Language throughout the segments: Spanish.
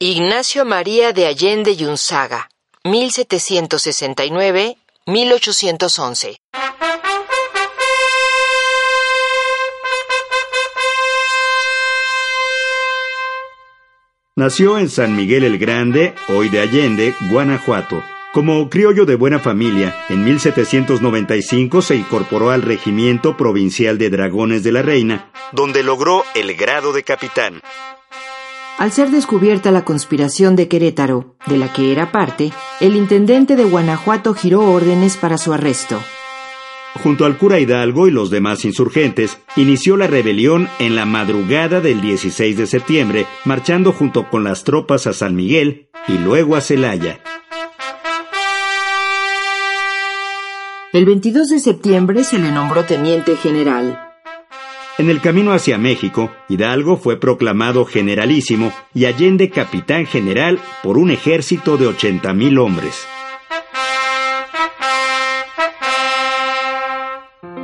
Ignacio María de Allende y Unzaga, 1769-1811. Nació en San Miguel el Grande, hoy de Allende, Guanajuato. Como criollo de buena familia, en 1795 se incorporó al Regimiento Provincial de Dragones de la Reina, donde logró el grado de capitán. Al ser descubierta la conspiración de Querétaro, de la que era parte, el intendente de Guanajuato giró órdenes para su arresto. Junto al cura Hidalgo y los demás insurgentes, inició la rebelión en la madrugada del 16 de septiembre, marchando junto con las tropas a San Miguel y luego a Celaya. El 22 de septiembre se le nombró teniente general. En el camino hacia México, Hidalgo fue proclamado generalísimo y Allende capitán general por un ejército de 80.000 hombres.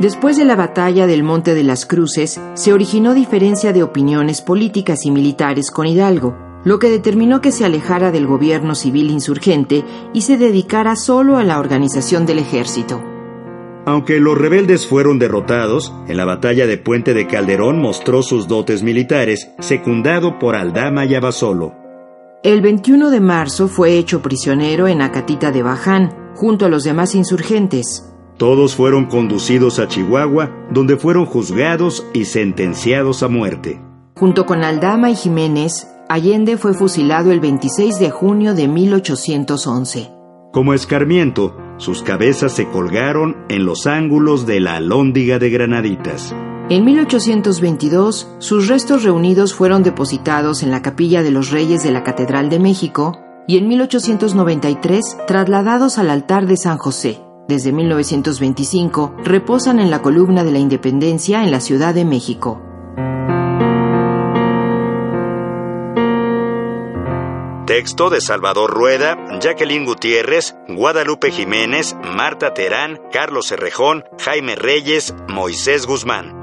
Después de la batalla del Monte de las Cruces, se originó diferencia de opiniones políticas y militares con Hidalgo, lo que determinó que se alejara del gobierno civil insurgente y se dedicara solo a la organización del ejército. Aunque los rebeldes fueron derrotados, en la batalla de Puente de Calderón mostró sus dotes militares, secundado por Aldama y Abasolo. El 21 de marzo fue hecho prisionero en Acatita de Baján, junto a los demás insurgentes. Todos fueron conducidos a Chihuahua, donde fueron juzgados y sentenciados a muerte. Junto con Aldama y Jiménez, Allende fue fusilado el 26 de junio de 1811. Como escarmiento, sus cabezas se colgaron en los ángulos de la alhóndiga de granaditas. En 1822, sus restos reunidos fueron depositados en la capilla de los Reyes de la Catedral de México y en 1893 trasladados al altar de San José. Desde 1925 reposan en la columna de la Independencia en la Ciudad de México. Texto de Salvador Rueda, Jacqueline Gutiérrez, Guadalupe Jiménez, Marta Terán, Carlos Cerrejón, Jaime Reyes, Moisés Guzmán.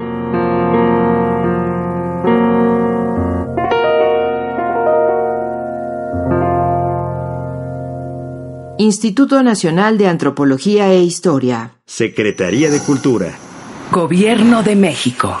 Instituto Nacional de Antropología e Historia. Secretaría de Cultura. Gobierno de México.